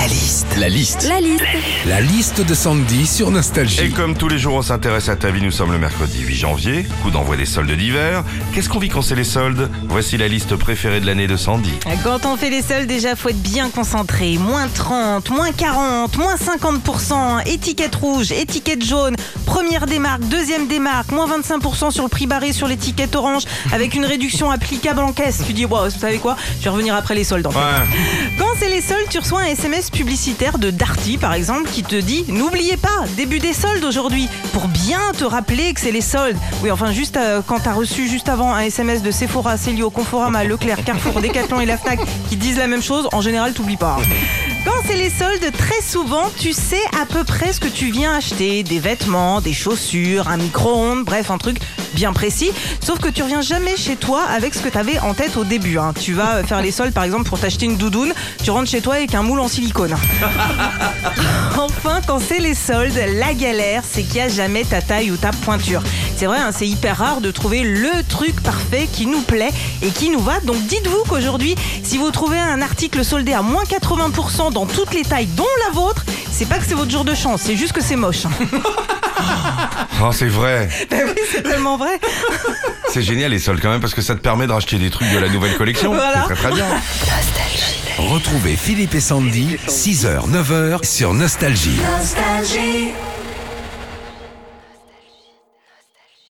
La liste. La liste. La liste. La liste de Sandy sur Nostalgie. Et comme tous les jours, on s'intéresse à ta vie. Nous sommes le mercredi 8 janvier, coup d'envoi des soldes d'hiver. Qu'est-ce qu'on vit quand c'est les soldes? Voici la liste préférée de l'année de Sandy. Quand on fait les soldes, déjà, faut être bien concentré. Moins 30, moins 40, moins 50%, étiquette rouge, étiquette jaune, première démarque, deuxième démarque, moins 25% sur le prix barré sur l'étiquette orange, avec une réduction applicable en caisse. Tu dis, wow, vous savez quoi? Je vais revenir après les soldes. En fait. Ouais. Quand c'est les soldes, tu reçois un SMS publicitaire de Darty, par exemple, qui te dit N'oubliez pas, début des soldes aujourd'hui, pour bien te rappeler que c'est les soldes. Oui, enfin, juste euh, quand t'as reçu juste avant un SMS de Sephora, Célio, Conforama, Leclerc, Carrefour, Decathlon et la Fnac qui disent la même chose, en général, t'oublies pas. Quand c'est les soldes, très souvent, tu sais à peu près ce que tu viens acheter des vêtements, des chaussures, un micro-ondes, bref, un truc bien précis. Sauf que tu reviens jamais chez toi avec ce que tu avais en tête au début. hein. Tu vas faire les soldes, par exemple, pour t'acheter une doudoune. Tu rentres chez toi avec un moule en silicone. Enfin, quand c'est les soldes, la galère, c'est qu'il n'y a jamais ta taille ou ta pointure. C'est vrai, hein, c'est hyper rare de trouver le truc parfait qui nous plaît et qui nous va. Donc dites-vous qu'aujourd'hui, si vous trouvez un article soldé à moins 80% dans toutes les tailles, dont la vôtre, c'est pas que c'est votre jour de chance, c'est juste que c'est moche. Oh, c'est vrai. Ben oui, c'est tellement vrai. C'est génial les soldes quand même parce que ça te permet de racheter des trucs de la nouvelle collection. Voilà. C'est très très bien. Retrouvez Philippe et Sandy, 6h, 9h sur Nostalgie. Nostalgie.